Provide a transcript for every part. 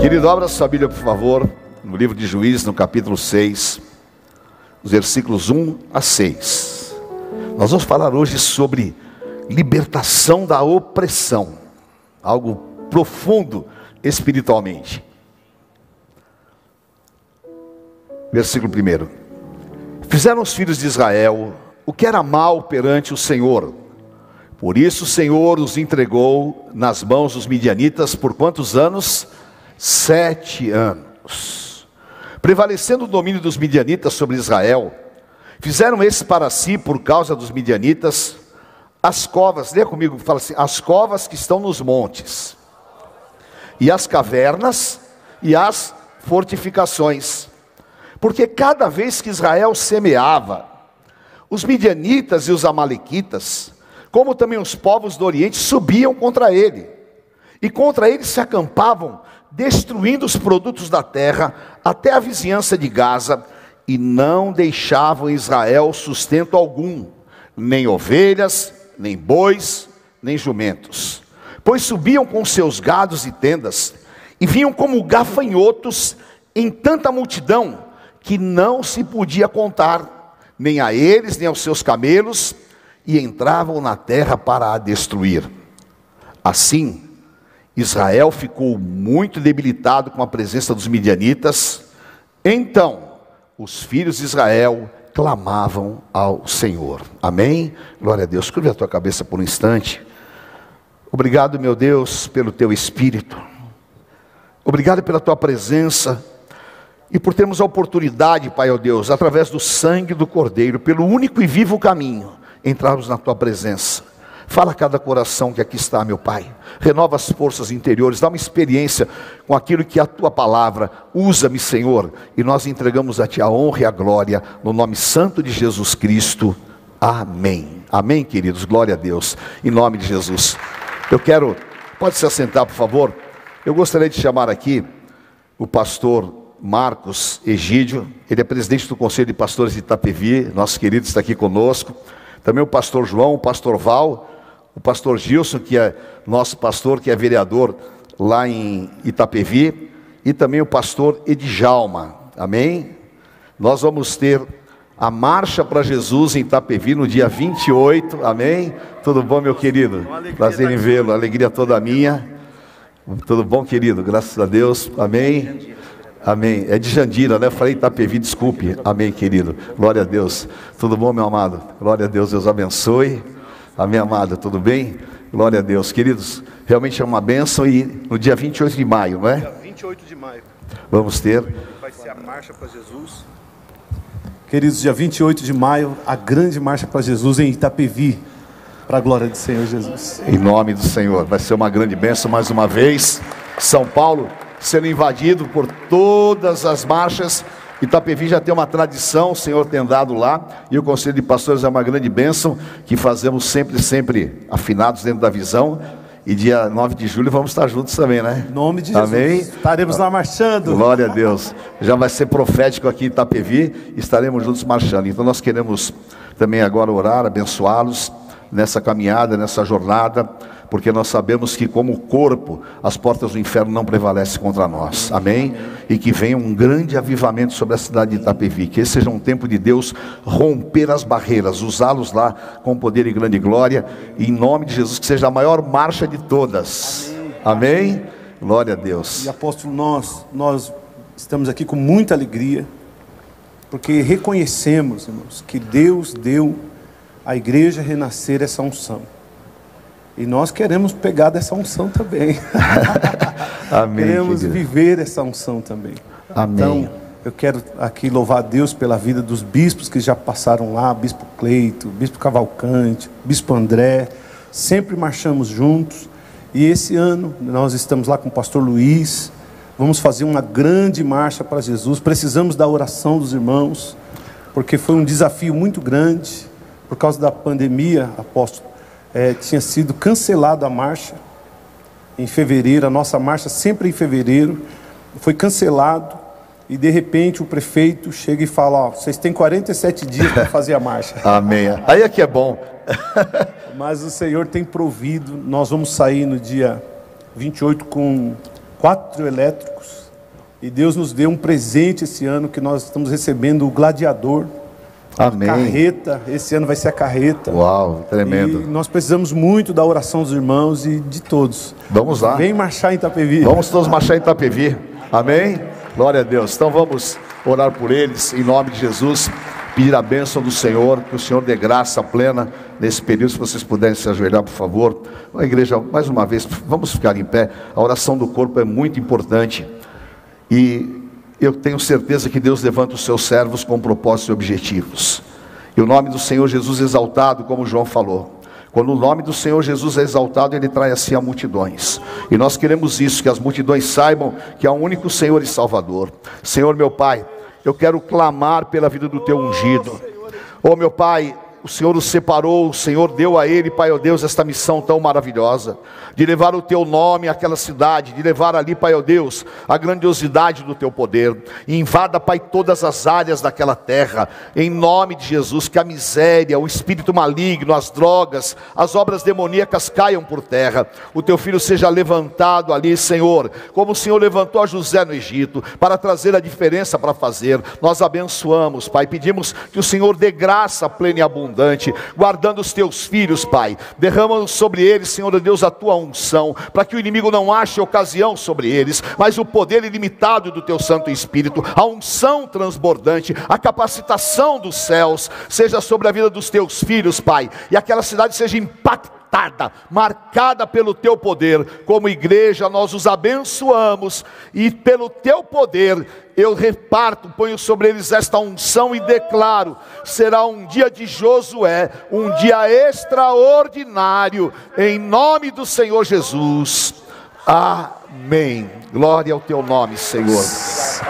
Querido, abra sua Bíblia, por favor, no livro de Juízes, no capítulo 6, os versículos 1 a 6. Nós vamos falar hoje sobre libertação da opressão, algo profundo espiritualmente. Versículo 1: Fizeram os filhos de Israel o que era mal perante o Senhor, por isso o Senhor os entregou nas mãos dos midianitas por quantos anos? Sete anos. Prevalecendo o domínio dos midianitas sobre Israel, fizeram esses para si, por causa dos midianitas, as covas, lê comigo, fala assim: as covas que estão nos montes, e as cavernas, e as fortificações. Porque cada vez que Israel semeava, os midianitas e os amalequitas, como também os povos do Oriente, subiam contra ele. E contra ele se acampavam, destruindo os produtos da terra até a vizinhança de Gaza, e não deixavam Israel sustento algum, nem ovelhas, nem bois, nem jumentos. Pois subiam com seus gados e tendas, e vinham como gafanhotos em tanta multidão, que não se podia contar, nem a eles, nem aos seus camelos, e entravam na terra para a destruir. Assim, Israel ficou muito debilitado com a presença dos midianitas. Então, os filhos de Israel clamavam ao Senhor. Amém? Glória a Deus. Curve a tua cabeça por um instante. Obrigado, meu Deus, pelo teu espírito. Obrigado pela tua presença e por termos a oportunidade, Pai, ó Deus, através do sangue do Cordeiro, pelo único e vivo caminho, entrarmos na tua presença. Fala a cada coração que aqui está, meu Pai. Renova as forças interiores, dá uma experiência com aquilo que é a tua palavra. Usa-me, Senhor, e nós entregamos a ti a honra e a glória, no nome santo de Jesus Cristo. Amém. Amém, queridos. Glória a Deus. Em nome de Jesus. Eu quero, pode se assentar, por favor. Eu gostaria de chamar aqui o pastor Marcos Egídio, ele é presidente do Conselho de Pastores de Itapevi, nosso querido está aqui conosco. Também o pastor João, o pastor Val, o pastor Gilson, que é nosso pastor, que é vereador lá em Itapevi, e também o pastor Edjalma. Amém? Nós vamos ter a marcha para Jesus em Itapevi no dia 28. Amém? Tudo bom, meu querido? Prazer em vê-lo, alegria toda minha. Tudo bom, querido? Graças a Deus. Amém. Amém. É de Jandira, né? Eu falei Itapevi, desculpe. Amém, querido. Glória a Deus. Tudo bom, meu amado? Glória a Deus, Deus abençoe. Amém, amada, tudo bem? Glória a Deus. Queridos, realmente é uma bênção e no dia 28 de maio, não é? Dia 28 de maio. Vamos ter. Vai ser a marcha para Jesus. Queridos, dia 28 de maio, a grande marcha para Jesus em Itapevi. Para a glória do Senhor Jesus. Em nome do Senhor. Vai ser uma grande bênção mais uma vez. São Paulo sendo invadido por todas as marchas. Itapevi já tem uma tradição, o Senhor tem dado lá, e o Conselho de Pastores é uma grande bênção, que fazemos sempre, sempre afinados dentro da visão. E dia 9 de julho vamos estar juntos também, né? Em nome de Jesus. Amém? Estaremos lá marchando. Glória a Deus. Já vai ser profético aqui em Itapevi, estaremos juntos marchando. Então nós queremos também agora orar, abençoá-los nessa caminhada, nessa jornada porque nós sabemos que, como corpo, as portas do inferno não prevalecem contra nós. Amém? E que venha um grande avivamento sobre a cidade de Itapevi. Que esse seja um tempo de Deus romper as barreiras, usá-los lá com poder e grande glória. E em nome de Jesus, que seja a maior marcha de todas. Amém? Glória a Deus. E apóstolo, nós, nós estamos aqui com muita alegria, porque reconhecemos, irmãos, que Deus deu à igreja renascer essa unção. E nós queremos pegar dessa unção também. Amém. queremos querido. viver essa unção também. Amém. Então, eu quero aqui louvar a Deus pela vida dos bispos que já passaram lá, Bispo Cleito, Bispo Cavalcante, Bispo André. Sempre marchamos juntos. E esse ano nós estamos lá com o pastor Luiz. Vamos fazer uma grande marcha para Jesus. Precisamos da oração dos irmãos, porque foi um desafio muito grande por causa da pandemia, apóstolo é, tinha sido cancelada a marcha em fevereiro, a nossa marcha sempre em fevereiro, foi cancelado e de repente o prefeito chega e fala: Ó, vocês têm 47 dias para fazer a marcha. Amém. Aí é que é bom. Mas o Senhor tem provido, nós vamos sair no dia 28 com quatro elétricos E Deus nos deu um presente esse ano que nós estamos recebendo o gladiador. Amém. Carreta, esse ano vai ser a carreta. Uau, tremendo. E nós precisamos muito da oração dos irmãos e de todos. Vamos lá. Vem marchar em Itapevi. Vamos todos marchar em Itapevi. Amém? Glória a Deus. Então vamos orar por eles em nome de Jesus. Pedir a bênção do Senhor, que o Senhor dê graça plena nesse período. Se vocês puderem se ajoelhar, por favor. A igreja, mais uma vez, vamos ficar em pé. A oração do corpo é muito importante. E eu tenho certeza que Deus levanta os seus servos com propósitos e objetivos. E o nome do Senhor Jesus exaltado, como João falou. Quando o nome do Senhor Jesus é exaltado, ele traz assim a multidões. E nós queremos isso, que as multidões saibam que há um único Senhor e Salvador. Senhor meu Pai, eu quero clamar pela vida do teu ungido. Oh meu Pai, o Senhor o separou, o Senhor deu a ele, Pai, ó oh Deus, esta missão tão maravilhosa, de levar o teu nome àquela cidade, de levar ali, Pai, ó oh Deus, a grandiosidade do teu poder. E invada, Pai, todas as áreas daquela terra, em nome de Jesus, que a miséria, o espírito maligno, as drogas, as obras demoníacas caiam por terra. O teu filho seja levantado ali, Senhor, como o Senhor levantou a José no Egito, para trazer a diferença para fazer. Nós abençoamos, Pai, pedimos que o Senhor dê graça plena e abundante abundante, guardando os teus filhos, Pai. Derrama sobre eles, Senhor Deus, a tua unção, para que o inimigo não ache ocasião sobre eles, mas o poder ilimitado do teu Santo Espírito, a unção transbordante, a capacitação dos céus, seja sobre a vida dos teus filhos, Pai, e aquela cidade seja impactada marcada pelo teu poder. Como igreja, nós os abençoamos e pelo teu poder eu reparto, ponho sobre eles esta unção e declaro: será um dia de Josué, um dia extraordinário, em nome do Senhor Jesus. Amém. Glória ao teu nome, Senhor.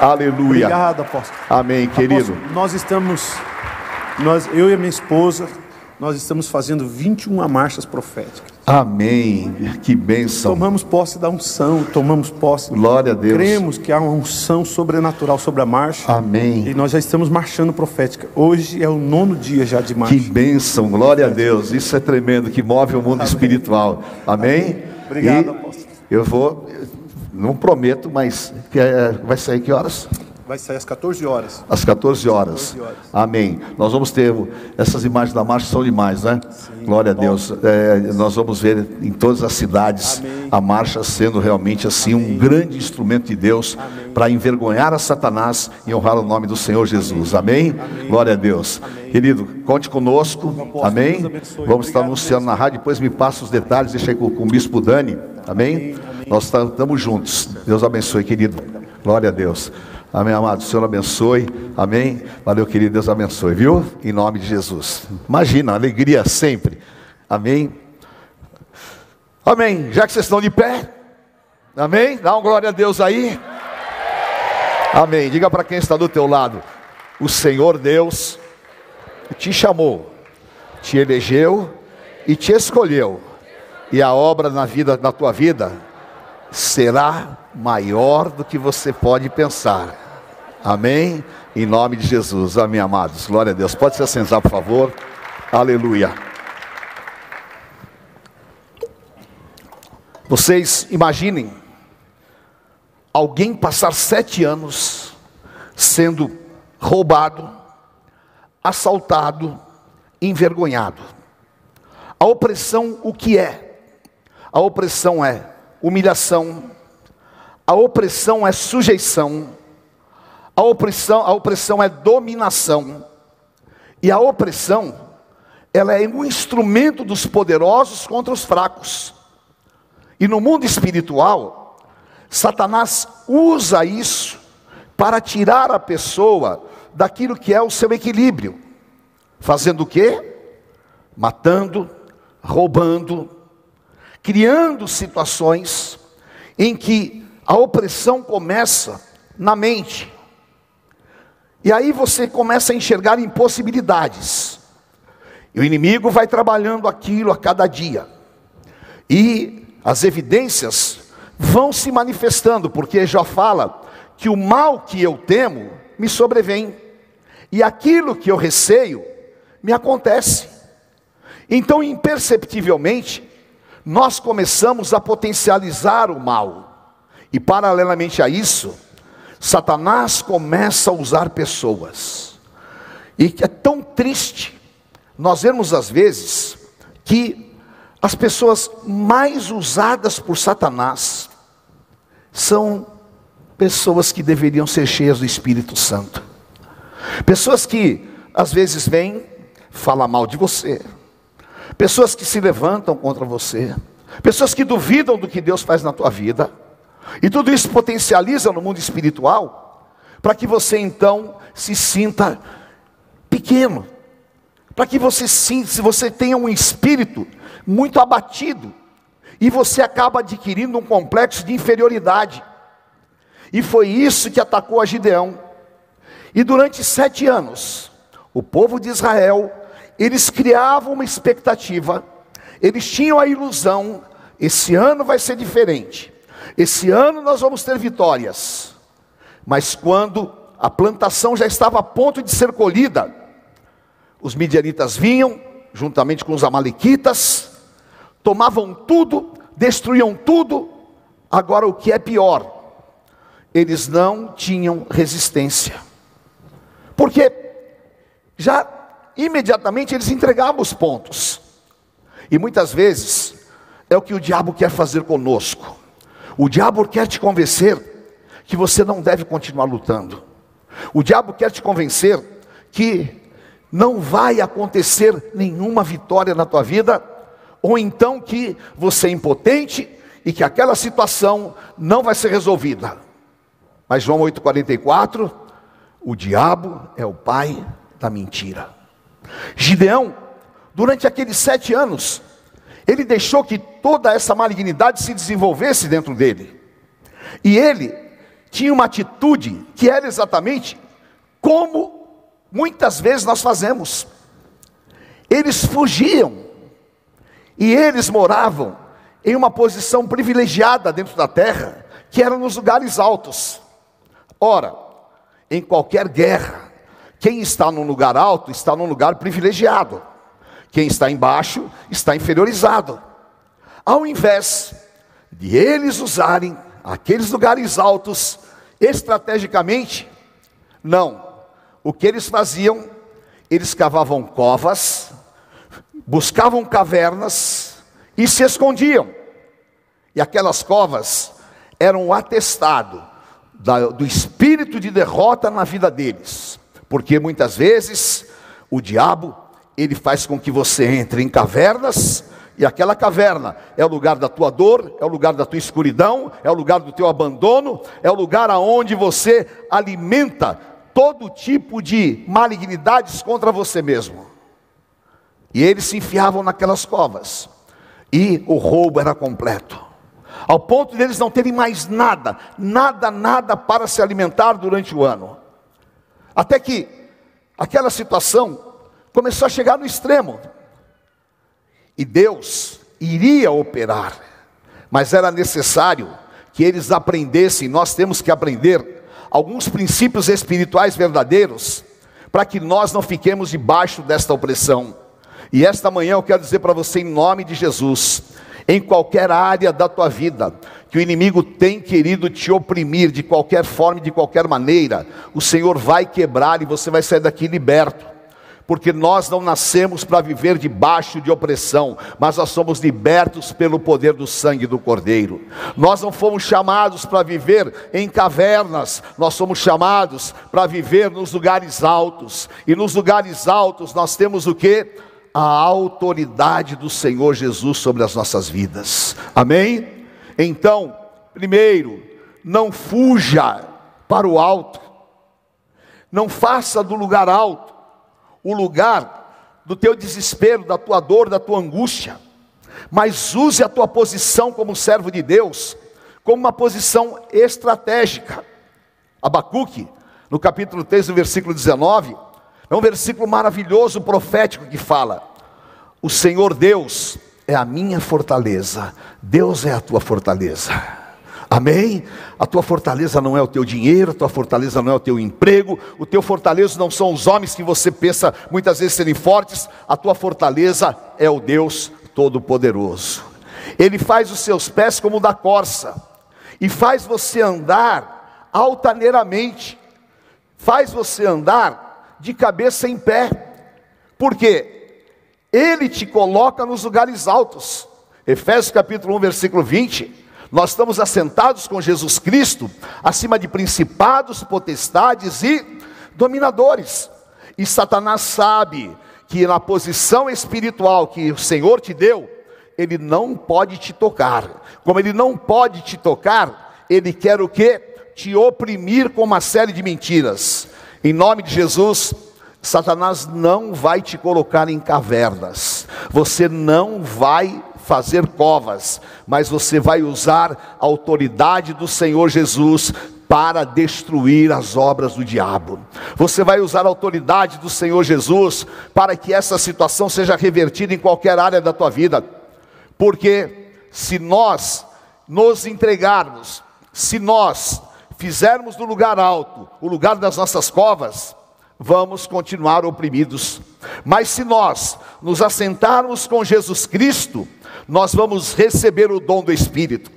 Aleluia. Obrigado, apóstolo. Amém, querido. Apóstolo, nós estamos, nós, eu e a minha esposa, nós estamos fazendo 21 marchas proféticas. Amém. Que bênção. Tomamos posse da unção, tomamos posse. Glória a Deus. Cremos que há uma unção sobrenatural sobre a marcha. Amém. E nós já estamos marchando profética. Hoje é o nono dia já de marcha. Que bênção, glória a Deus. Isso é tremendo, que move o mundo Amém. espiritual. Amém? Amém. Obrigado, e apóstolo. Eu vou, não prometo, mas é, vai sair que horas? Vai sair às 14 horas. Às 14 horas. 14 horas. Amém. Nós vamos ter essas imagens da marcha são demais, né? Sim, Glória a Deus. É, nós vamos ver em todas as cidades Amém. a marcha sendo realmente assim Amém. um grande instrumento de Deus para envergonhar a Satanás e honrar o nome do Senhor Jesus. Amém. Glória a Deus. Querido, conte conosco. Amém. Vamos estar anunciando na rádio. Depois me passa os detalhes. Deixa aí com, com o bispo Dani. Amém. Nós estamos juntos. Deus abençoe, querido. Glória a Deus. Amém, amado. O Senhor abençoe. Amém. Valeu, querido. Deus abençoe, viu? Em nome de Jesus. Imagina, alegria sempre. Amém. Amém. Já que vocês estão de pé. Amém. Dá uma glória a Deus aí. Amém. Diga para quem está do teu lado. O Senhor Deus te chamou, te elegeu e te escolheu. E a obra na vida, na tua vida, será maior do que você pode pensar. Amém? Em nome de Jesus. Amém, amados. Glória a Deus. Pode se assentar, por favor. Aleluia. Vocês imaginem alguém passar sete anos sendo roubado, assaltado, envergonhado. A opressão, o que é? A opressão é humilhação, a opressão é sujeição, a opressão, a opressão é dominação, e a opressão, ela é um instrumento dos poderosos contra os fracos. E no mundo espiritual, Satanás usa isso para tirar a pessoa daquilo que é o seu equilíbrio. Fazendo o quê? Matando, roubando, criando situações em que a opressão começa na mente. E aí você começa a enxergar impossibilidades. E o inimigo vai trabalhando aquilo a cada dia. E as evidências vão se manifestando, porque já fala que o mal que eu temo me sobrevém. E aquilo que eu receio me acontece. Então, imperceptivelmente, nós começamos a potencializar o mal. E paralelamente a isso, Satanás começa a usar pessoas. E é tão triste nós vemos às vezes que as pessoas mais usadas por Satanás são pessoas que deveriam ser cheias do Espírito Santo. Pessoas que às vezes vêm falar mal de você. Pessoas que se levantam contra você. Pessoas que duvidam do que Deus faz na tua vida. E tudo isso potencializa no mundo espiritual para que você então se sinta pequeno. Para que você sinta, se você tenha um espírito muito abatido e você acaba adquirindo um complexo de inferioridade. E foi isso que atacou a Gideão. E durante sete anos, o povo de Israel, eles criavam uma expectativa, eles tinham a ilusão: esse ano vai ser diferente, esse ano nós vamos ter vitórias. Mas quando a plantação já estava a ponto de ser colhida, os midianitas vinham, juntamente com os amalequitas, tomavam tudo, destruíam tudo. Agora, o que é pior, eles não tinham resistência, porque já imediatamente eles entregavam os pontos, e muitas vezes é o que o diabo quer fazer conosco. O diabo quer te convencer que você não deve continuar lutando. O diabo quer te convencer que não vai acontecer nenhuma vitória na tua vida, ou então que você é impotente e que aquela situação não vai ser resolvida. Mas João 8,44, o diabo é o pai da mentira. Gideão, durante aqueles sete anos, ele deixou que toda essa malignidade se desenvolvesse dentro dele. E ele tinha uma atitude que era exatamente como muitas vezes nós fazemos. Eles fugiam e eles moravam em uma posição privilegiada dentro da terra, que era nos lugares altos. Ora, em qualquer guerra, quem está num lugar alto está num lugar privilegiado. Quem está embaixo está inferiorizado. Ao invés de eles usarem aqueles lugares altos estrategicamente, não, o que eles faziam? Eles cavavam covas, buscavam cavernas e se escondiam. E aquelas covas eram um atestado do espírito de derrota na vida deles, porque muitas vezes o diabo ele faz com que você entre em cavernas e aquela caverna é o lugar da tua dor, é o lugar da tua escuridão, é o lugar do teu abandono, é o lugar aonde você alimenta todo tipo de malignidades contra você mesmo. E eles se enfiavam naquelas covas. E o roubo era completo. Ao ponto deles não terem mais nada, nada, nada para se alimentar durante o ano. Até que aquela situação começou a chegar no extremo. E Deus iria operar, mas era necessário que eles aprendessem, nós temos que aprender alguns princípios espirituais verdadeiros, para que nós não fiquemos debaixo desta opressão. E esta manhã eu quero dizer para você, em nome de Jesus, em qualquer área da tua vida, que o inimigo tem querido te oprimir de qualquer forma e de qualquer maneira, o Senhor vai quebrar e você vai sair daqui liberto porque nós não nascemos para viver debaixo de opressão, mas nós somos libertos pelo poder do sangue do Cordeiro. Nós não fomos chamados para viver em cavernas, nós somos chamados para viver nos lugares altos, e nos lugares altos nós temos o que? A autoridade do Senhor Jesus sobre as nossas vidas, amém? Então, primeiro, não fuja para o alto, não faça do lugar alto o lugar do teu desespero, da tua dor, da tua angústia, mas use a tua posição como servo de Deus como uma posição estratégica. Abacuque, no capítulo 3, no versículo 19, é um versículo maravilhoso, profético, que fala: O Senhor Deus é a minha fortaleza, Deus é a tua fortaleza. Amém? A tua fortaleza não é o teu dinheiro, a tua fortaleza não é o teu emprego, o teu fortaleza não são os homens que você pensa muitas vezes serem fortes, a tua fortaleza é o Deus Todo-Poderoso. Ele faz os seus pés como o da corça, e faz você andar altaneiramente, faz você andar de cabeça em pé, porque Ele te coloca nos lugares altos. Efésios capítulo 1, versículo 20. Nós estamos assentados com Jesus Cristo acima de principados, potestades e dominadores. E Satanás sabe que na posição espiritual que o Senhor te deu, ele não pode te tocar. Como ele não pode te tocar, ele quer o que? Te oprimir com uma série de mentiras. Em nome de Jesus, Satanás não vai te colocar em cavernas. Você não vai fazer covas, mas você vai usar a autoridade do Senhor Jesus para destruir as obras do diabo. Você vai usar a autoridade do Senhor Jesus para que essa situação seja revertida em qualquer área da tua vida. Porque se nós nos entregarmos, se nós fizermos do lugar alto o lugar das nossas covas, vamos continuar oprimidos. Mas se nós nos assentarmos com Jesus Cristo, nós vamos receber o dom do Espírito.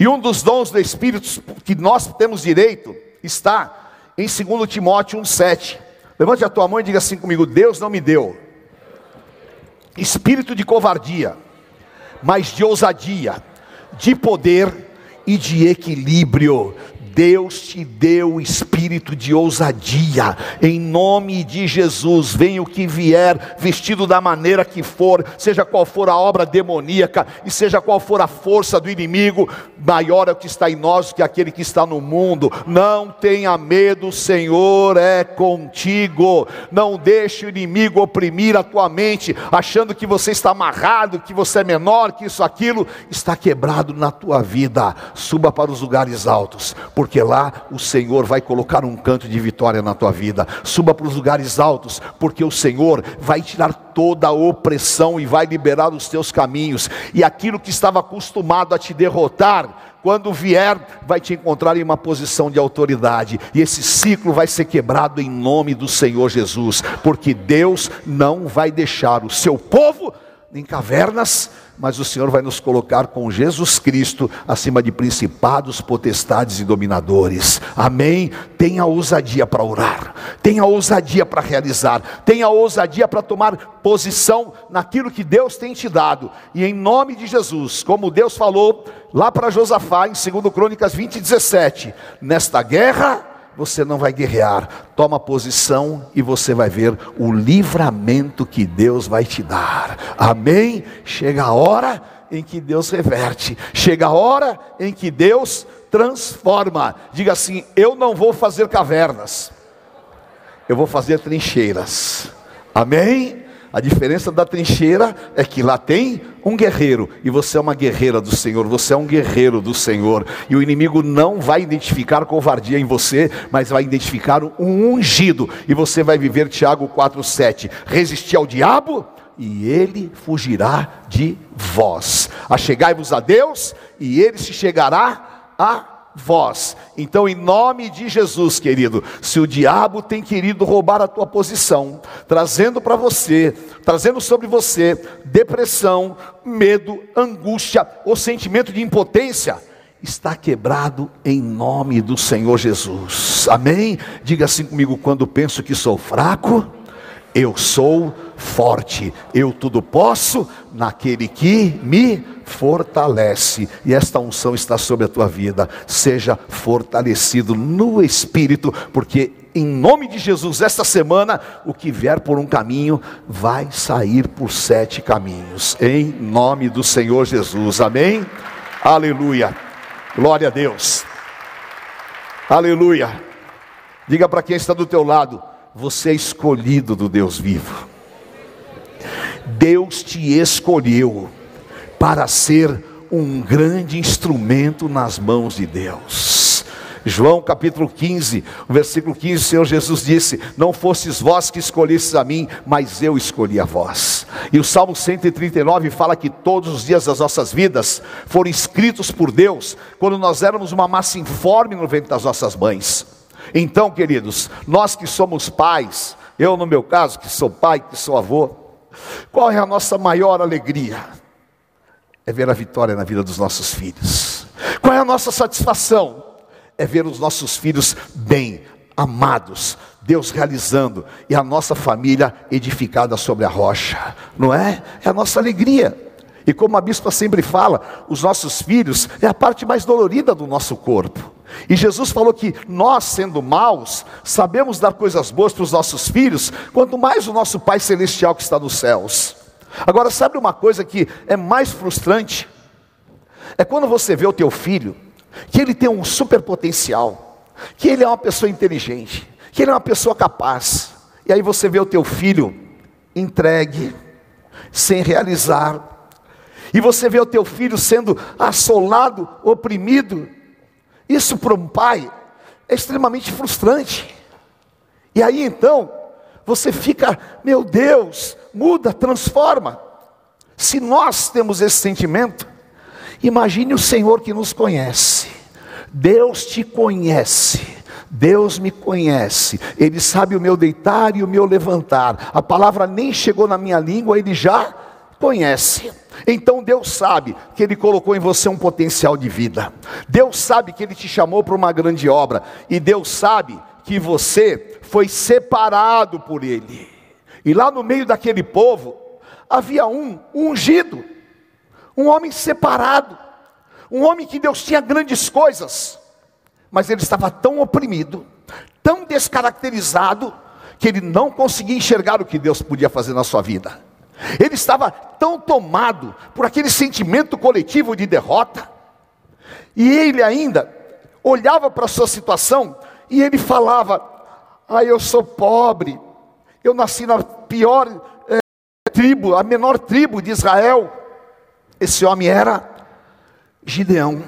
E um dos dons do Espírito que nós temos direito está em 2 Timóteo 1,7. Levante a tua mão e diga assim comigo: Deus não me deu espírito de covardia, mas de ousadia, de poder e de equilíbrio. Deus te deu espírito de ousadia, em nome de Jesus, venha o que vier, vestido da maneira que for, seja qual for a obra demoníaca, e seja qual for a força do inimigo, maior é o que está em nós do que aquele que está no mundo. Não tenha medo, o Senhor é contigo. Não deixe o inimigo oprimir a tua mente, achando que você está amarrado, que você é menor, que isso, aquilo está quebrado na tua vida. Suba para os lugares altos porque lá o Senhor vai colocar um canto de vitória na tua vida. Suba para os lugares altos, porque o Senhor vai tirar toda a opressão e vai liberar os teus caminhos, e aquilo que estava acostumado a te derrotar, quando vier, vai te encontrar em uma posição de autoridade, e esse ciclo vai ser quebrado em nome do Senhor Jesus, porque Deus não vai deixar o seu povo em cavernas mas o Senhor vai nos colocar com Jesus Cristo acima de principados, potestades e dominadores. Amém? Tenha ousadia para orar, tenha ousadia para realizar, tenha ousadia para tomar posição naquilo que Deus tem te dado. E em nome de Jesus, como Deus falou lá para Josafá em 2 Crônicas 20, 17: nesta guerra você não vai guerrear. Toma posição e você vai ver o livramento que Deus vai te dar. Amém? Chega a hora em que Deus reverte. Chega a hora em que Deus transforma. Diga assim: eu não vou fazer cavernas. Eu vou fazer trincheiras. Amém? A diferença da trincheira é que lá tem um guerreiro e você é uma guerreira do Senhor, você é um guerreiro do Senhor. E o inimigo não vai identificar covardia em você, mas vai identificar um ungido. E você vai viver Tiago 4:7. Resistir ao diabo e ele fugirá de vós. Achegai-vos a Deus e ele se chegará a vós. Então, em nome de Jesus, querido, se o diabo tem querido roubar a tua posição, trazendo para você, trazendo sobre você depressão, medo, angústia ou sentimento de impotência, está quebrado em nome do Senhor Jesus. Amém? Diga assim comigo: quando penso que sou fraco, eu sou forte, eu tudo posso naquele que me fortalece. E esta unção está sobre a tua vida. Seja fortalecido no espírito, porque em nome de Jesus, esta semana, o que vier por um caminho vai sair por sete caminhos. Em nome do Senhor Jesus. Amém. Aleluia. Glória a Deus. Aleluia. Diga para quem está do teu lado, você é escolhido do Deus vivo. Deus te escolheu para ser um grande instrumento nas mãos de Deus. João capítulo 15, versículo 15, o Senhor Jesus disse: Não fostes vós que escolhestes a mim, mas eu escolhi a vós. E o Salmo 139 fala que todos os dias das nossas vidas foram escritos por Deus, quando nós éramos uma massa informe no ventre das nossas mães. Então, queridos, nós que somos pais, eu no meu caso, que sou pai, que sou avô, qual é a nossa maior alegria? é ver a vitória na vida dos nossos filhos. Qual é a nossa satisfação? é ver os nossos filhos bem, amados, Deus realizando e a nossa família edificada sobre a rocha, não é? É a nossa alegria. E como a bispa sempre fala, os nossos filhos é a parte mais dolorida do nosso corpo. E Jesus falou que nós, sendo maus, sabemos dar coisas boas para os nossos filhos, quanto mais o nosso Pai Celestial que está nos céus. Agora, sabe uma coisa que é mais frustrante? É quando você vê o teu filho, que ele tem um super potencial, que ele é uma pessoa inteligente, que ele é uma pessoa capaz. E aí você vê o teu filho entregue, sem realizar. E você vê o teu filho sendo assolado, oprimido. Isso para um pai é extremamente frustrante. E aí então, você fica, meu Deus, muda, transforma. Se nós temos esse sentimento, imagine o Senhor que nos conhece. Deus te conhece. Deus me conhece, Ele sabe o meu deitar e o meu levantar. A palavra nem chegou na minha língua, Ele já conhece. Então Deus sabe que Ele colocou em você um potencial de vida. Deus sabe que Ele te chamou para uma grande obra. E Deus sabe que você foi separado por Ele. E lá no meio daquele povo havia um, um ungido, um homem separado, um homem que Deus tinha grandes coisas mas ele estava tão oprimido, tão descaracterizado, que ele não conseguia enxergar o que Deus podia fazer na sua vida. Ele estava tão tomado por aquele sentimento coletivo de derrota, e ele ainda olhava para a sua situação e ele falava: Ah, eu sou pobre, eu nasci na pior é, tribo, a menor tribo de Israel. Esse homem era Gideão.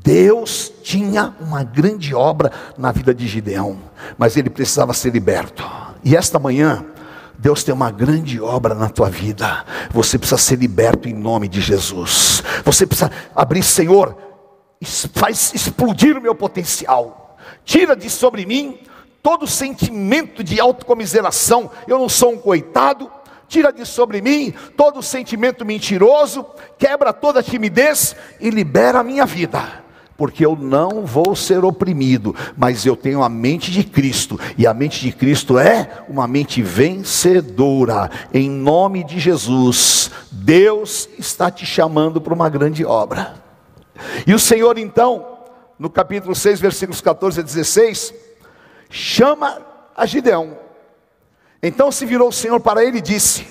Deus tinha uma grande obra na vida de Gideão, mas ele precisava ser liberto. E esta manhã, Deus tem uma grande obra na tua vida. Você precisa ser liberto em nome de Jesus. Você precisa abrir, Senhor, faz explodir o meu potencial. Tira de sobre mim todo sentimento de autocomiseração. Eu não sou um coitado. Tira de sobre mim todo sentimento mentiroso. Quebra toda timidez e libera a minha vida porque eu não vou ser oprimido, mas eu tenho a mente de Cristo, e a mente de Cristo é uma mente vencedora, em nome de Jesus. Deus está te chamando para uma grande obra. E o Senhor, então, no capítulo 6, versículos 14 a 16, chama a Gideão. Então se virou o Senhor para ele e disse: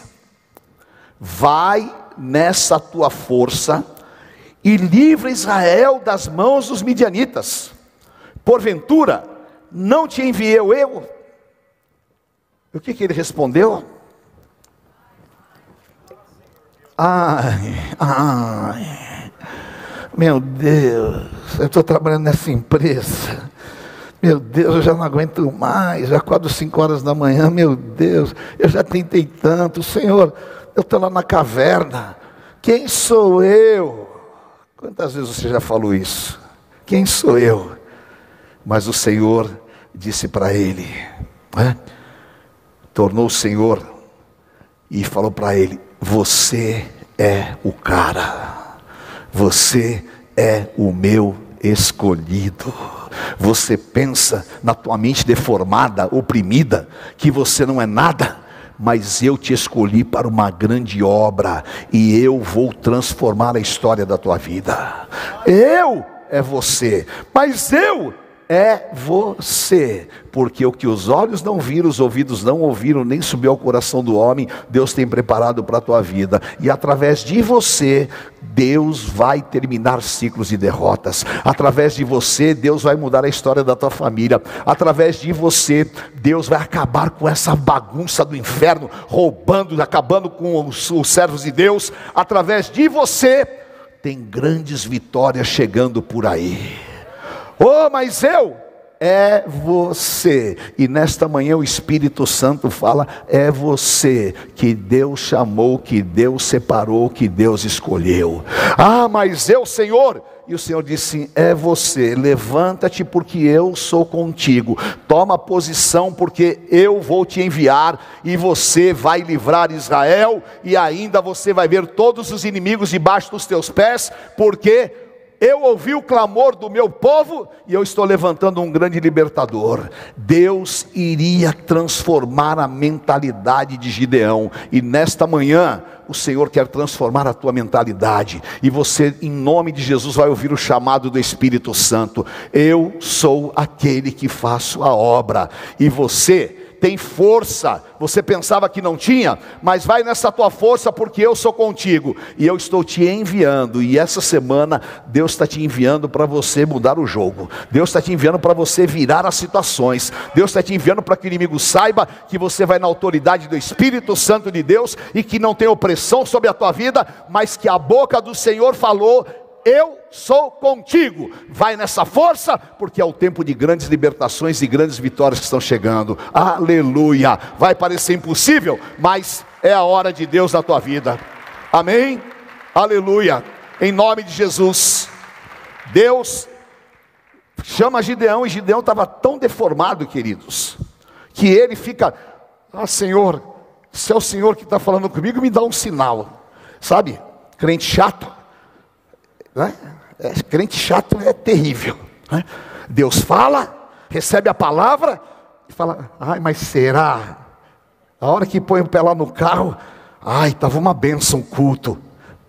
Vai nessa tua força e livra Israel das mãos dos midianitas. Porventura, não te enviei eu? O que, que ele respondeu? Ai, ai, meu Deus, eu estou trabalhando nessa empresa. Meu Deus, eu já não aguento mais, já acordo cinco horas da manhã, meu Deus, eu já tentei tanto, Senhor, eu estou lá na caverna, quem sou eu? Quantas vezes você já falou isso? Quem sou eu? Mas o Senhor disse para ele, né? tornou o Senhor e falou para ele: Você é o cara, você é o meu escolhido. Você pensa na tua mente deformada, oprimida, que você não é nada mas eu te escolhi para uma grande obra e eu vou transformar a história da tua vida. Eu é você, mas eu é você, porque o que os olhos não viram, os ouvidos não ouviram, nem subiu ao coração do homem, Deus tem preparado para a tua vida, e através de você, Deus vai terminar ciclos de derrotas, através de você, Deus vai mudar a história da tua família, através de você, Deus vai acabar com essa bagunça do inferno, roubando, acabando com os, os servos de Deus, através de você, tem grandes vitórias chegando por aí. Oh, mas eu é você. E nesta manhã o Espírito Santo fala: é você que Deus chamou, que Deus separou, que Deus escolheu. Ah, mas eu, Senhor. E o Senhor disse: É você, levanta-te, porque eu sou contigo. Toma posição, porque eu vou te enviar, e você vai livrar Israel, e ainda você vai ver todos os inimigos debaixo dos teus pés, porque eu ouvi o clamor do meu povo e eu estou levantando um grande libertador. Deus iria transformar a mentalidade de Gideão, e nesta manhã, o Senhor quer transformar a tua mentalidade, e você, em nome de Jesus, vai ouvir o chamado do Espírito Santo: Eu sou aquele que faço a obra, e você tem força. Você pensava que não tinha, mas vai nessa tua força, porque eu sou contigo e eu estou te enviando. E essa semana Deus está te enviando para você mudar o jogo. Deus está te enviando para você virar as situações. Deus está te enviando para que o inimigo saiba que você vai na autoridade do Espírito Santo de Deus e que não tem opressão sobre a tua vida, mas que a boca do Senhor falou eu sou contigo. Vai nessa força, porque é o tempo de grandes libertações e grandes vitórias que estão chegando. Aleluia. Vai parecer impossível, mas é a hora de Deus na tua vida. Amém? Aleluia. Em nome de Jesus. Deus chama Gideão e Gideão estava tão deformado, queridos, que ele fica: Ah, Senhor, se é o Senhor que está falando comigo, me dá um sinal. Sabe? Crente chato né? É, crente chato é terrível. Né? Deus fala, recebe a palavra e fala: ai, mas será? A hora que põe o pé lá no carro, ai, estava uma benção culto,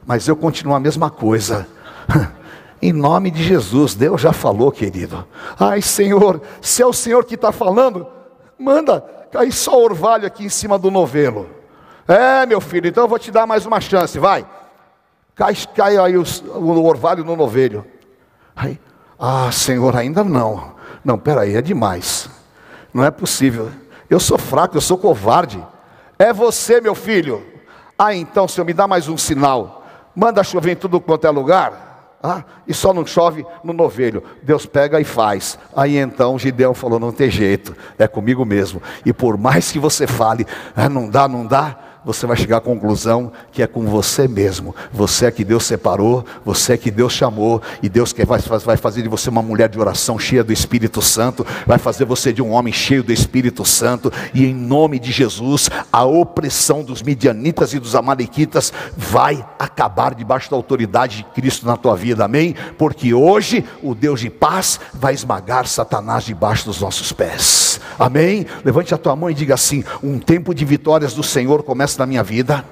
mas eu continuo a mesma coisa. Em nome de Jesus, Deus já falou, querido. Ai, Senhor, se é o Senhor que está falando, manda cair só orvalho aqui em cima do novelo. É, meu filho, então eu vou te dar mais uma chance, vai cai, cai aí os, o orvalho no novelho. Aí, ah, Senhor, ainda não. Não, peraí, é demais. Não é possível. Eu sou fraco, eu sou covarde. É você, meu filho. Ah, então, Senhor, me dá mais um sinal. Manda chover em tudo quanto é lugar. Ah, e só não chove no novelho. Deus pega e faz. Aí então Gideão falou: não tem jeito, é comigo mesmo. E por mais que você fale, ah, não dá, não dá, você vai chegar à conclusão que é com você mesmo. Você é que Deus separou, você é que Deus chamou, e Deus quer, vai, vai fazer de você uma mulher de oração cheia do Espírito Santo, vai fazer você de um homem cheio do Espírito Santo, e em nome de Jesus, a opressão dos midianitas e dos amalequitas vai acabar debaixo da autoridade de Cristo na tua vida, amém? Porque hoje o Deus de paz vai esmagar Satanás debaixo dos nossos pés, amém? Levante a tua mão e diga assim: um tempo de vitórias do Senhor começa na minha vida,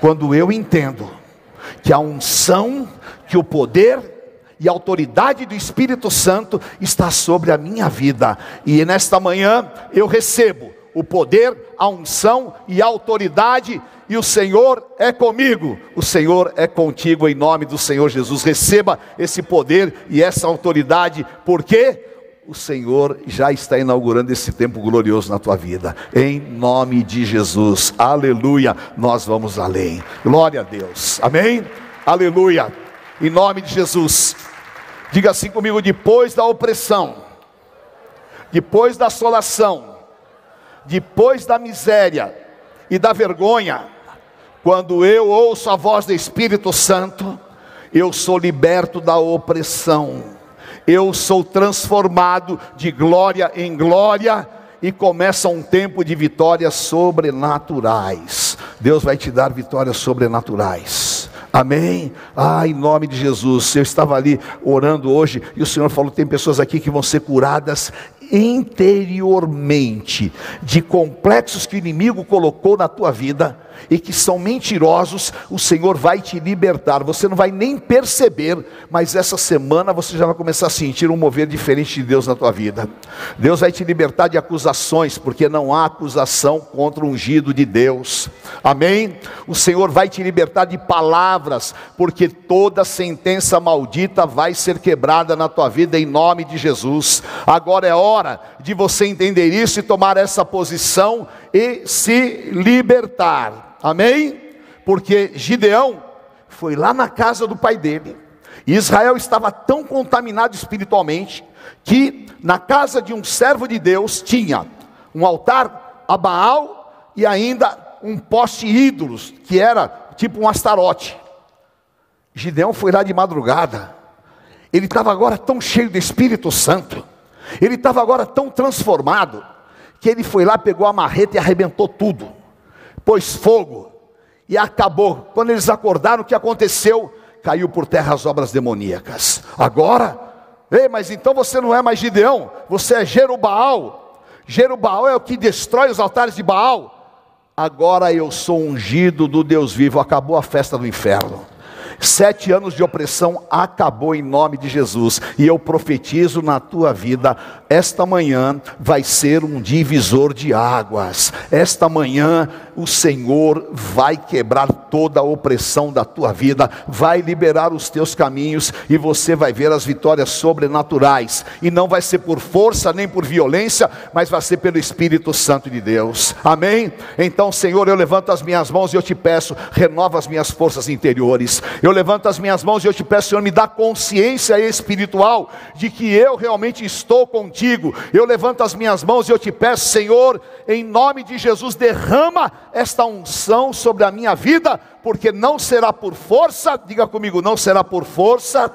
quando eu entendo que a unção, que o poder e a autoridade do Espírito Santo está sobre a minha vida, e nesta manhã eu recebo o poder, a unção e a autoridade, e o Senhor é comigo, o Senhor é contigo, em nome do Senhor Jesus. Receba esse poder e essa autoridade, porque o Senhor já está inaugurando esse tempo glorioso na tua vida. Em nome de Jesus. Aleluia. Nós vamos além. Glória a Deus. Amém? Aleluia. Em nome de Jesus. Diga assim comigo: depois da opressão, depois da assolação, depois da miséria e da vergonha, quando eu ouço a voz do Espírito Santo, eu sou liberto da opressão eu sou transformado de glória em glória e começa um tempo de vitórias sobrenaturais. Deus vai te dar vitórias sobrenaturais. Amém? Ah, em nome de Jesus. Eu estava ali orando hoje e o Senhor falou: tem pessoas aqui que vão ser curadas interiormente de complexos que o inimigo colocou na tua vida e que são mentirosos, o Senhor vai te libertar. Você não vai nem perceber, mas essa semana você já vai começar a sentir um mover diferente de Deus na tua vida. Deus vai te libertar de acusações, porque não há acusação contra o ungido de Deus. Amém? O Senhor vai te libertar de palavras, porque toda sentença maldita vai ser quebrada na tua vida em nome de Jesus. Agora é hora de você entender isso e tomar essa posição e se libertar. Amém? Porque Gideão foi lá na casa do pai dele. E Israel estava tão contaminado espiritualmente que na casa de um servo de Deus tinha um altar a Baal e ainda um poste ídolos, que era tipo um astarote. Gideão foi lá de madrugada. Ele estava agora tão cheio do Espírito Santo. Ele estava agora tão transformado que ele foi lá, pegou a marreta e arrebentou tudo pôs fogo e acabou. Quando eles acordaram, o que aconteceu? caiu por terra as obras demoníacas. Agora, ei, mas então você não é mais Gideão, você é Jerubaal. Jerubaal é o que destrói os altares de Baal. Agora eu sou ungido do Deus vivo. Acabou a festa do inferno. Sete anos de opressão acabou em nome de Jesus. E eu profetizo na tua vida: esta manhã vai ser um divisor de águas. Esta manhã o Senhor vai quebrar toda a opressão da tua vida, vai liberar os teus caminhos e você vai ver as vitórias sobrenaturais. E não vai ser por força nem por violência, mas vai ser pelo Espírito Santo de Deus. Amém? Então, Senhor, eu levanto as minhas mãos e eu te peço, renova as minhas forças interiores. Eu levanto as minhas mãos e eu te peço, Senhor, me dá consciência espiritual de que eu realmente estou contigo. Eu levanto as minhas mãos e eu te peço, Senhor, em nome de Jesus, derrama esta unção sobre a minha vida, porque não será por força, diga comigo, não será por força,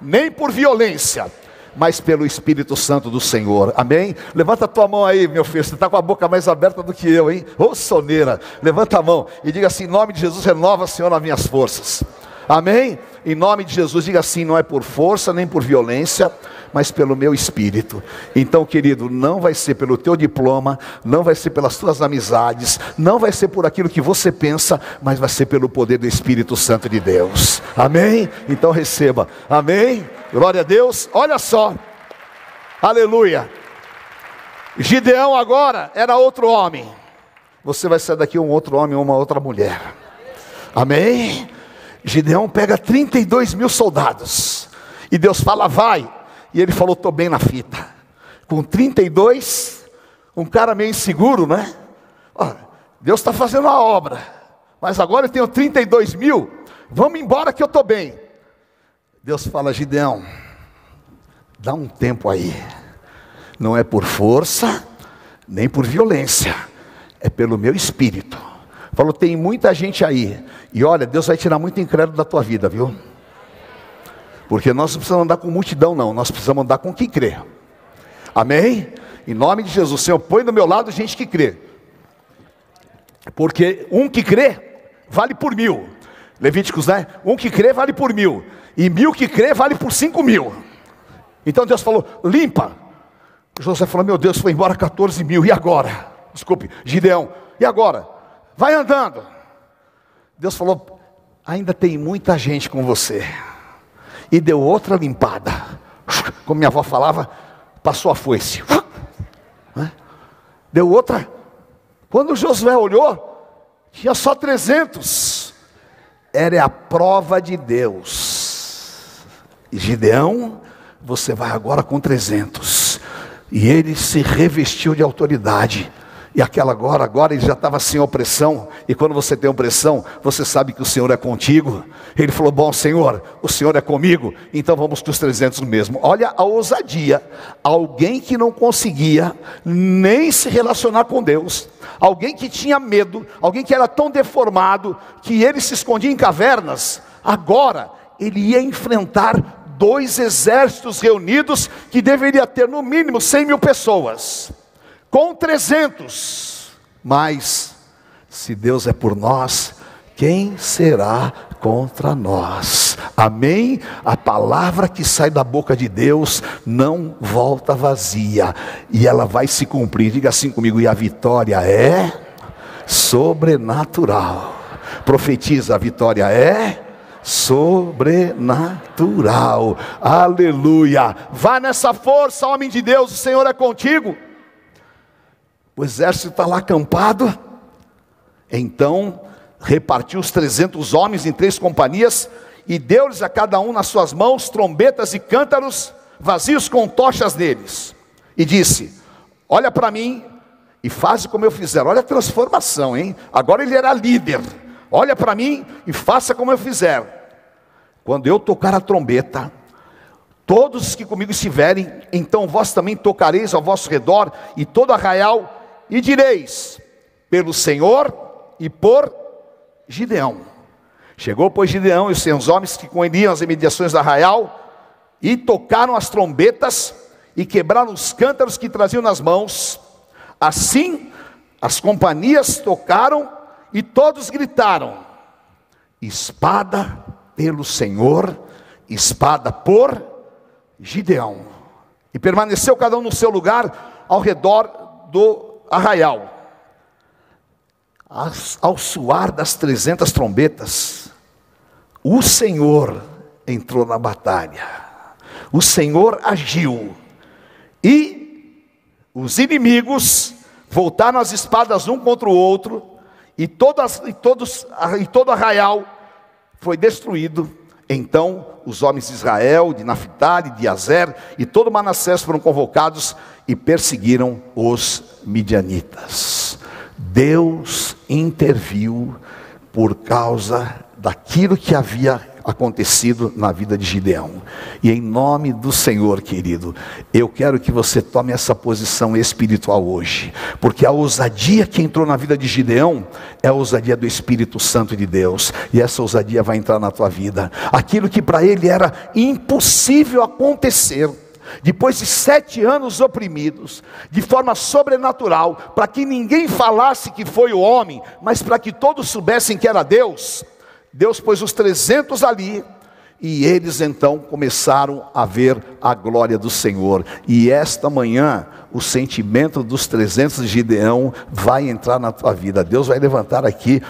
nem por violência, mas pelo Espírito Santo do Senhor. Amém? Levanta a tua mão aí, meu filho. Você está com a boca mais aberta do que eu, hein? Ô soneira, levanta a mão e diga assim: em nome de Jesus, renova, Senhor, as minhas forças. Amém? Em nome de Jesus, diga assim: não é por força nem por violência, mas pelo meu espírito. Então, querido, não vai ser pelo teu diploma, não vai ser pelas tuas amizades, não vai ser por aquilo que você pensa, mas vai ser pelo poder do Espírito Santo de Deus. Amém? Então receba. Amém? Glória a Deus. Olha só. Aleluia. Gideão agora era outro homem. Você vai sair daqui um outro homem ou uma outra mulher. Amém? Gideão pega 32 mil soldados. E Deus fala, vai. E ele falou, estou bem na fita. Com 32, um cara meio inseguro, né? Deus está fazendo a obra. Mas agora eu tenho 32 mil. Vamos embora que eu estou bem. Deus fala, Gideão, dá um tempo aí. Não é por força, nem por violência. É pelo meu espírito. Falou, tem muita gente aí. E olha, Deus vai tirar muito incrédulo da tua vida, viu? Porque nós não precisamos andar com multidão, não. Nós precisamos andar com quem crê. Amém? Em nome de Jesus, Senhor, põe do meu lado gente que crê. Porque um que crê vale por mil. Levíticos, né? Um que crê vale por mil. E mil que crê vale por cinco mil. Então Deus falou: limpa. José falou: Meu Deus, foi embora 14 mil. E agora? Desculpe, Gideão. E agora? Vai andando. Deus falou: ainda tem muita gente com você. E deu outra limpada. Como minha avó falava, passou a foice. Deu outra. Quando Josué olhou, tinha só 300. Era a prova de Deus. E Gideão, você vai agora com 300. E ele se revestiu de autoridade e aquela agora, agora ele já estava sem opressão. E quando você tem opressão, você sabe que o Senhor é contigo. Ele falou: Bom, Senhor, o Senhor é comigo, então vamos com os 300 mesmo. Olha a ousadia. Alguém que não conseguia nem se relacionar com Deus, alguém que tinha medo, alguém que era tão deformado que ele se escondia em cavernas, agora ele ia enfrentar dois exércitos reunidos que deveria ter no mínimo 100 mil pessoas com 300. Mas, se Deus é por nós, quem será contra nós? Amém? A palavra que sai da boca de Deus não volta vazia, e ela vai se cumprir. Diga assim comigo: e a vitória é sobrenatural. Profetiza: a vitória é sobrenatural. Aleluia. Vá nessa força, homem de Deus, o Senhor é contigo. O exército está lá acampado. Então, repartiu os 300 homens em três companhias e deu-lhes a cada um nas suas mãos trombetas e cântaros vazios com tochas neles. E disse: Olha para mim e faz como eu fizer. Olha a transformação, hein? Agora ele era líder. Olha para mim e faça como eu fizer. Quando eu tocar a trombeta, todos os que comigo estiverem, então vós também tocareis ao vosso redor, e todo arraial e direis: pelo Senhor e por Gideão. Chegou, pois, Gideão e os seus homens que com ele iam as imediações do arraial, e tocaram as trombetas, e quebraram os cântaros que traziam nas mãos. Assim, as companhias tocaram, e todos gritaram: espada pelo Senhor, espada por Gideão. E permaneceu cada um no seu lugar ao redor do arraial. Ao suar das trezentas trombetas, o Senhor entrou na batalha. O Senhor agiu. E os inimigos voltaram as espadas um contra o outro, e, todas, e, todos, e todo arraial foi destruído. Então os homens de Israel, de Naphtali, de Azer e todo Manassés foram convocados e perseguiram os midianitas. Deus interviu por causa daquilo que havia acontecido na vida de Gideão. E em nome do Senhor, querido, eu quero que você tome essa posição espiritual hoje, porque a ousadia que entrou na vida de Gideão é a ousadia do Espírito Santo de Deus, e essa ousadia vai entrar na tua vida. Aquilo que para ele era impossível acontecer, depois de sete anos oprimidos, de forma sobrenatural, para que ninguém falasse que foi o homem, mas para que todos soubessem que era Deus, Deus pôs os 300 ali, e eles então começaram a ver a glória do Senhor. E esta manhã, o sentimento dos 300 de Gideão vai entrar na tua vida. Deus vai levantar aqui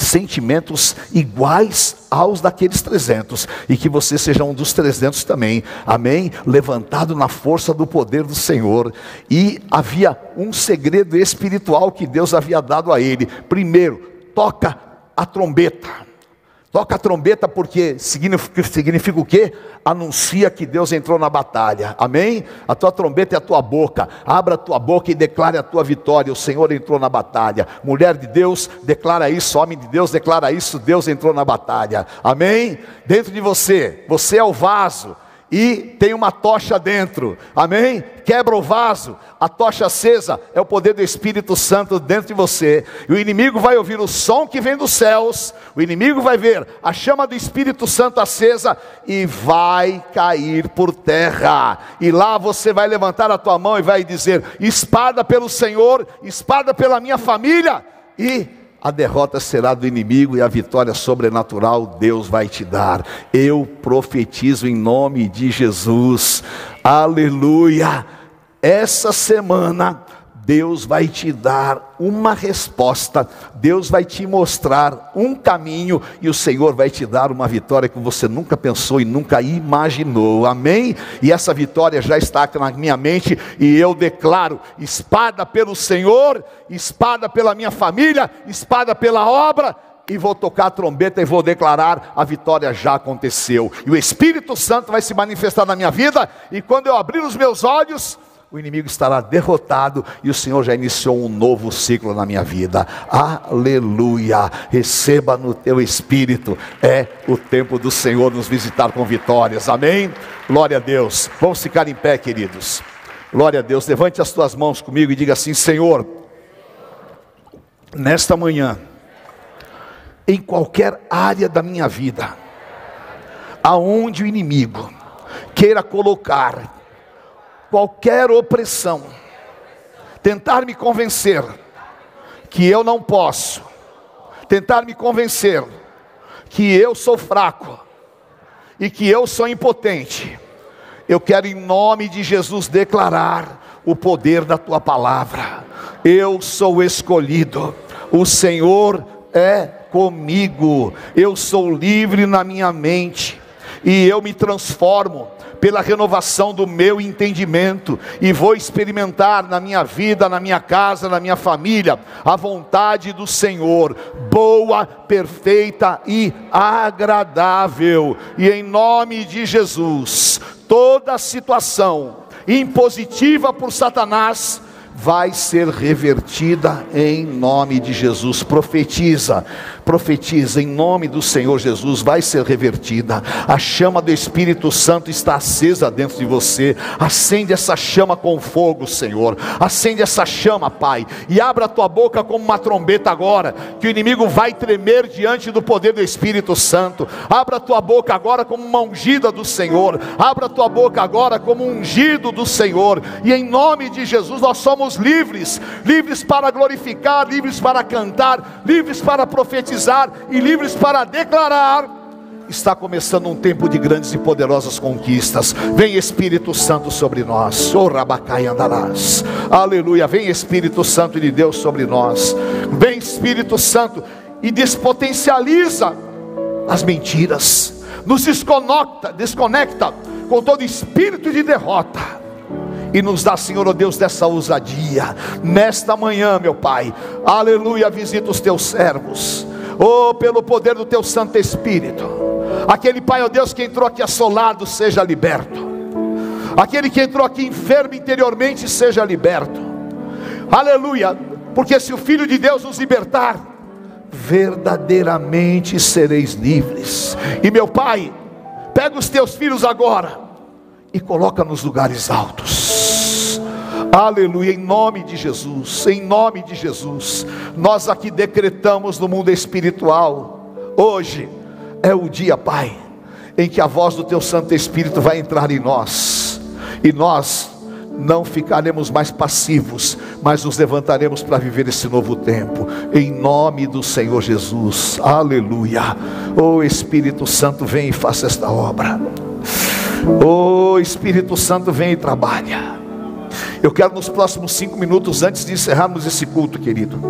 sentimentos iguais aos daqueles 300 e que você seja um dos 300 também. Amém? Levantado na força do poder do Senhor. E havia um segredo espiritual que Deus havia dado a ele. Primeiro, toca a trombeta. Toca a trombeta porque significa, significa o quê? Anuncia que Deus entrou na batalha. Amém? A tua trombeta é a tua boca. Abra a tua boca e declare a tua vitória. O Senhor entrou na batalha. Mulher de Deus, declara isso. Homem de Deus, declara isso. Deus entrou na batalha. Amém? Dentro de você, você é o vaso e tem uma tocha dentro, amém? Quebra o vaso, a tocha acesa é o poder do Espírito Santo dentro de você, e o inimigo vai ouvir o som que vem dos céus, o inimigo vai ver a chama do Espírito Santo acesa e vai cair por terra, e lá você vai levantar a tua mão e vai dizer: espada pelo Senhor, espada pela minha família, e a derrota será do inimigo e a vitória sobrenatural Deus vai te dar. Eu profetizo em nome de Jesus. Aleluia. Essa semana Deus vai te dar uma resposta, Deus vai te mostrar um caminho e o Senhor vai te dar uma vitória que você nunca pensou e nunca imaginou, amém? E essa vitória já está aqui na minha mente e eu declaro: espada pelo Senhor, espada pela minha família, espada pela obra, e vou tocar a trombeta e vou declarar: a vitória já aconteceu, e o Espírito Santo vai se manifestar na minha vida, e quando eu abrir os meus olhos, o inimigo estará derrotado e o Senhor já iniciou um novo ciclo na minha vida. Aleluia! Receba no teu espírito, é o tempo do Senhor nos visitar com vitórias. Amém? Glória a Deus. Vamos ficar em pé, queridos. Glória a Deus. Levante as tuas mãos comigo e diga assim: Senhor, nesta manhã, em qualquer área da minha vida, aonde o inimigo queira colocar qualquer opressão, tentar me convencer que eu não posso, tentar me convencer que eu sou fraco e que eu sou impotente, eu quero em nome de Jesus declarar o poder da tua palavra. Eu sou escolhido, o Senhor é comigo, eu sou livre na minha mente e eu me transformo pela renovação do meu entendimento, e vou experimentar na minha vida, na minha casa, na minha família, a vontade do Senhor, boa, perfeita e agradável, e em nome de Jesus, toda situação impositiva por Satanás, vai ser revertida em nome de Jesus. Profetiza, profetiza em nome do Senhor Jesus, vai ser revertida. A chama do Espírito Santo está acesa dentro de você. Acende essa chama com fogo, Senhor. Acende essa chama, Pai, e abra a tua boca como uma trombeta agora, que o inimigo vai tremer diante do poder do Espírito Santo. Abra a tua boca agora como uma ungida do Senhor. Abra a tua boca agora como um ungido do Senhor. E em nome de Jesus nós somos livres livres para glorificar, livres para cantar, livres para profetizar e livres para declarar está começando um tempo de grandes e poderosas conquistas. Vem Espírito Santo sobre nós. Oh, Rabacai andarás. Aleluia. Vem Espírito Santo de Deus sobre nós. Vem Espírito Santo e despotencializa as mentiras. Nos desconecta, desconecta com todo espírito de derrota. E nos dá, Senhor, oh Deus, dessa ousadia. Nesta manhã, meu Pai. Aleluia. Visita os teus servos. Oh, pelo poder do teu Santo Espírito Aquele Pai, ó Deus, que entrou aqui assolado, seja liberto. Aquele que entrou aqui enfermo interiormente, seja liberto. Aleluia. Porque se o Filho de Deus nos libertar, verdadeiramente sereis livres. E meu Pai, pega os teus filhos agora e coloca nos lugares altos. Aleluia, em nome de Jesus, em nome de Jesus. Nós aqui decretamos no mundo espiritual hoje é o dia, Pai, em que a voz do Teu Santo Espírito vai entrar em nós, e nós não ficaremos mais passivos, mas nos levantaremos para viver esse novo tempo, em nome do Senhor Jesus, aleluia. Oh Espírito Santo, vem e faça esta obra. Oh Espírito Santo, vem e trabalha. Eu quero nos próximos cinco minutos, antes de encerrarmos esse culto, querido,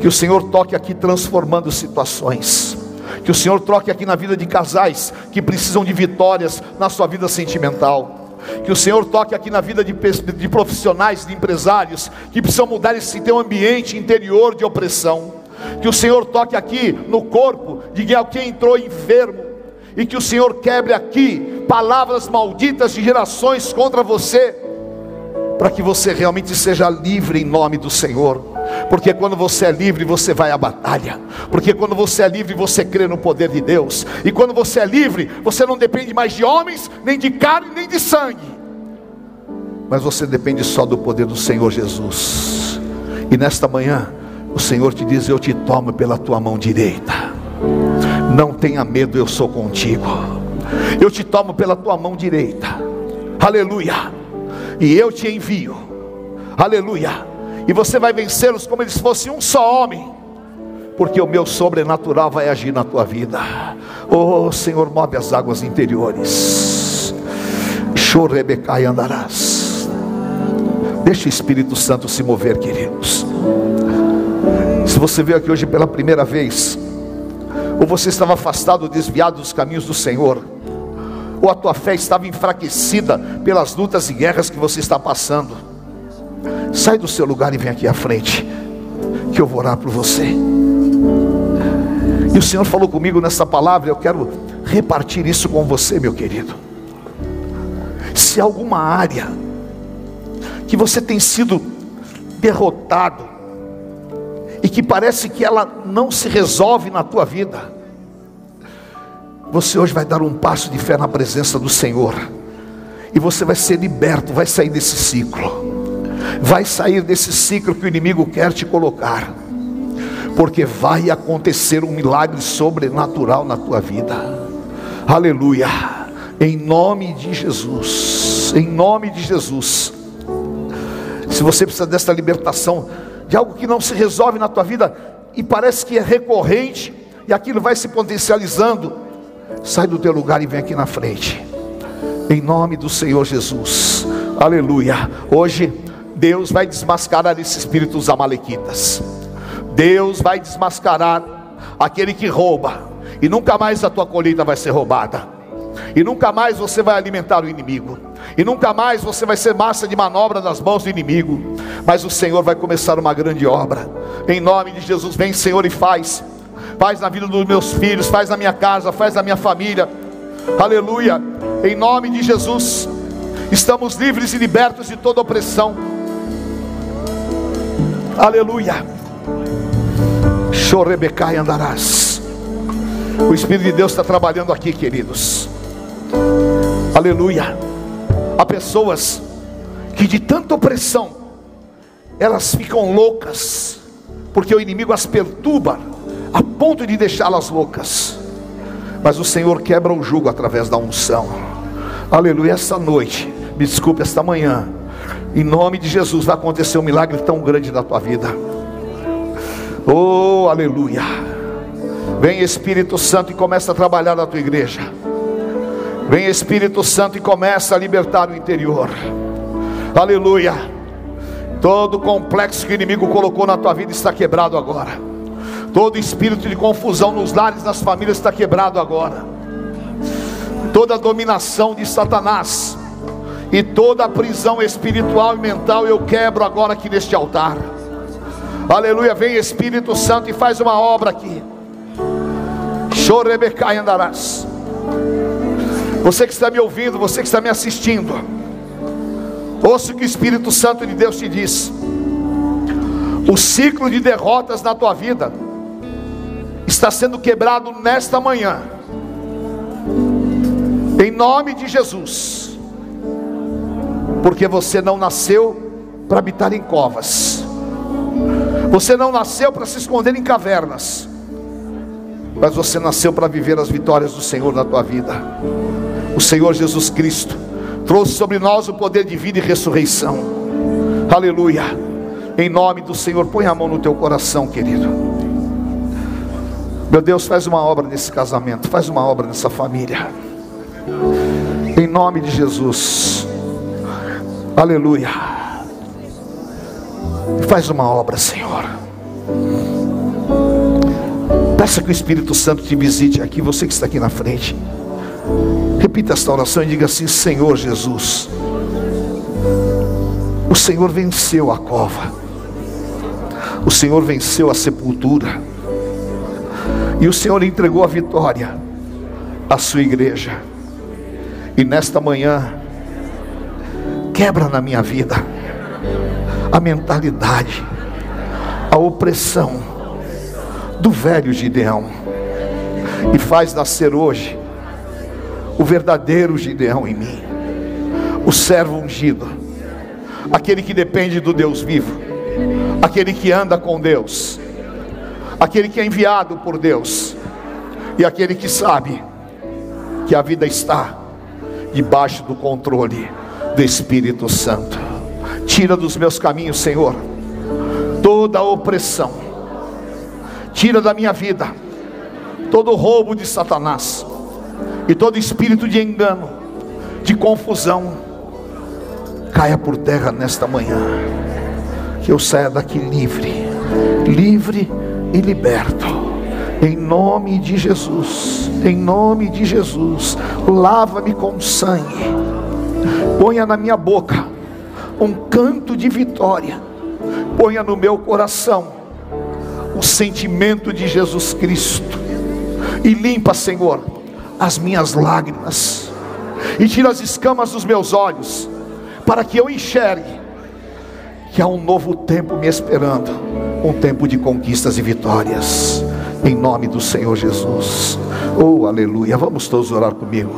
que o Senhor toque aqui transformando situações que o Senhor troque aqui na vida de casais que precisam de vitórias na sua vida sentimental. Que o Senhor toque aqui na vida de, de profissionais, de empresários que precisam mudar esse teu ambiente interior de opressão. Que o Senhor toque aqui no corpo de alguém entrou enfermo. E que o Senhor quebre aqui palavras malditas de gerações contra você, para que você realmente seja livre em nome do Senhor. Porque quando você é livre, você vai à batalha. Porque quando você é livre, você crê no poder de Deus. E quando você é livre, você não depende mais de homens, nem de carne, nem de sangue. Mas você depende só do poder do Senhor Jesus. E nesta manhã, o Senhor te diz: Eu te tomo pela tua mão direita. Não tenha medo, eu sou contigo. Eu te tomo pela tua mão direita. Aleluia. E eu te envio. Aleluia e você vai vencê-los como eles fossem um só homem, porque o meu sobrenatural vai agir na tua vida. Oh Senhor, move as águas interiores. Chorebecai andarás. Deixa o Espírito Santo se mover, queridos. Se você veio aqui hoje pela primeira vez, ou você estava afastado, desviado dos caminhos do Senhor, ou a tua fé estava enfraquecida pelas lutas e guerras que você está passando, Sai do seu lugar e vem aqui à frente, que eu vou orar por você. E o Senhor falou comigo nessa palavra, eu quero repartir isso com você, meu querido. Se alguma área que você tem sido derrotado e que parece que ela não se resolve na tua vida, você hoje vai dar um passo de fé na presença do Senhor e você vai ser liberto, vai sair desse ciclo vai sair desse ciclo que o inimigo quer te colocar, porque vai acontecer um milagre sobrenatural na tua vida. Aleluia. Em nome de Jesus. Em nome de Jesus. Se você precisa dessa libertação de algo que não se resolve na tua vida e parece que é recorrente e aquilo vai se potencializando, sai do teu lugar e vem aqui na frente. Em nome do Senhor Jesus. Aleluia. Hoje Deus vai desmascarar esses espíritos amalequitas. Deus vai desmascarar aquele que rouba, e nunca mais a tua colheita vai ser roubada, e nunca mais você vai alimentar o inimigo, e nunca mais você vai ser massa de manobra nas mãos do inimigo, mas o Senhor vai começar uma grande obra, em nome de Jesus. Vem, Senhor, e faz, faz na vida dos meus filhos, faz na minha casa, faz na minha família, aleluia, em nome de Jesus. Estamos livres e libertos de toda opressão. Aleluia. Chorebecai andarás. O Espírito de Deus está trabalhando aqui, queridos. Aleluia. Há pessoas que de tanta opressão, elas ficam loucas, porque o inimigo as perturba, a ponto de deixá-las loucas. Mas o Senhor quebra o jugo através da unção. Aleluia. Essa noite, me desculpe, esta manhã, em nome de Jesus vai acontecer um milagre tão grande na tua vida. Oh, aleluia. Vem Espírito Santo e começa a trabalhar na tua igreja. Vem Espírito Santo e começa a libertar o interior. Aleluia. Todo complexo que o inimigo colocou na tua vida está quebrado agora. Todo espírito de confusão nos lares, nas famílias está quebrado agora. Toda dominação de Satanás e toda prisão espiritual e mental eu quebro agora aqui neste altar. Aleluia. Vem Espírito Santo e faz uma obra aqui. Chorebecai andarás. Você que está me ouvindo, você que está me assistindo, ouça o que o Espírito Santo de Deus te diz. O ciclo de derrotas na tua vida está sendo quebrado nesta manhã, em nome de Jesus, porque você não nasceu para habitar em covas, você não nasceu para se esconder em cavernas, mas você nasceu para viver as vitórias do Senhor na tua vida. O Senhor Jesus Cristo trouxe sobre nós o poder de vida e ressurreição. Aleluia. Em nome do Senhor, põe a mão no teu coração, querido. Meu Deus, faz uma obra nesse casamento, faz uma obra nessa família. Em nome de Jesus. Aleluia. Faz uma obra, Senhor. Peça que o Espírito Santo te visite aqui, você que está aqui na frente. Repita esta oração e diga assim: Senhor Jesus, o Senhor venceu a cova, o Senhor venceu a sepultura, e o Senhor entregou a vitória à sua igreja. E nesta manhã, quebra na minha vida a mentalidade, a opressão, do velho Gideão e faz nascer hoje o verdadeiro Gideão em mim, o servo ungido, aquele que depende do Deus vivo, aquele que anda com Deus, aquele que é enviado por Deus e aquele que sabe que a vida está debaixo do controle do Espírito Santo. Tira dos meus caminhos, Senhor, toda a opressão Tira da minha vida todo roubo de Satanás e todo espírito de engano, de confusão, caia por terra nesta manhã. Que eu saia daqui livre, livre e liberto. Em nome de Jesus, em nome de Jesus, lava-me com sangue, ponha na minha boca um canto de vitória, ponha no meu coração o sentimento de Jesus Cristo. E limpa, Senhor, as minhas lágrimas. E tira as escamas dos meus olhos, para que eu enxergue que há um novo tempo me esperando um tempo de conquistas e vitórias. Em nome do Senhor Jesus. Oh, aleluia. Vamos todos orar comigo.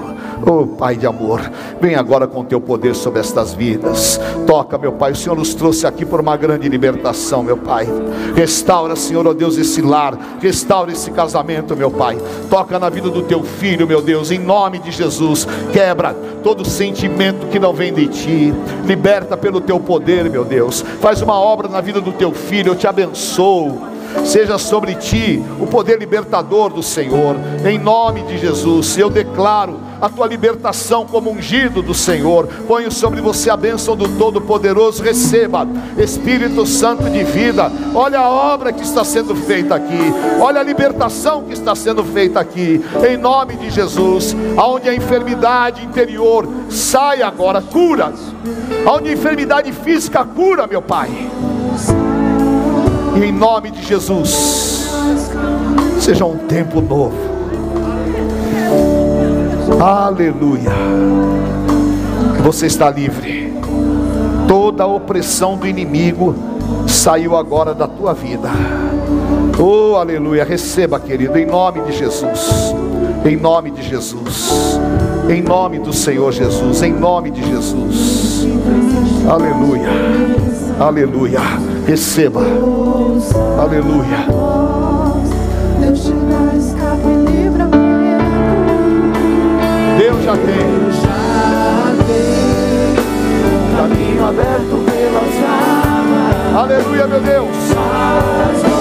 Oh Pai de amor, vem agora com teu poder sobre estas vidas. Toca, meu Pai. O Senhor nos trouxe aqui por uma grande libertação, meu Pai. Restaura, Senhor, oh Deus, esse lar. Restaura esse casamento, meu Pai. Toca na vida do teu filho, meu Deus, em nome de Jesus. Quebra todo sentimento que não vem de ti. Liberta pelo teu poder, meu Deus. Faz uma obra na vida do teu filho. Eu te abençoo seja sobre ti o poder libertador do Senhor, em nome de Jesus. Eu declaro a tua libertação como ungido do Senhor. Ponho sobre você a bênção do Todo-Poderoso. Receba, Espírito Santo de vida. Olha a obra que está sendo feita aqui. Olha a libertação que está sendo feita aqui. Em nome de Jesus. Aonde a enfermidade interior sai agora, cura. Aonde a enfermidade física cura, meu Pai e em nome de Jesus, seja um tempo novo. Aleluia. Você está livre. Toda a opressão do inimigo saiu agora da tua vida. Oh, aleluia. Receba, querido, em nome de Jesus. Em nome de Jesus. Em nome do Senhor Jesus. Em nome de Jesus. Aleluia. Aleluia. Receba. Aleluia. Já tem. Já tem. Caminho aberto pelas águas. Aleluia, meu Deus.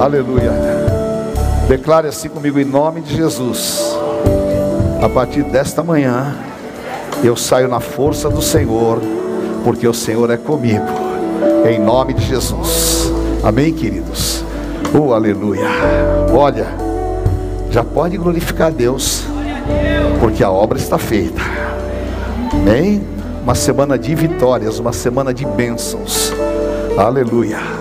Aleluia. Declare assim comigo em nome de Jesus. A partir desta manhã, eu saio na força do Senhor, porque o Senhor é comigo. Em nome de Jesus. Amém, queridos. Oh, aleluia. Olha, já pode glorificar a Deus, porque a obra está feita. Amém? Uma semana de vitórias, uma semana de bênçãos. Aleluia.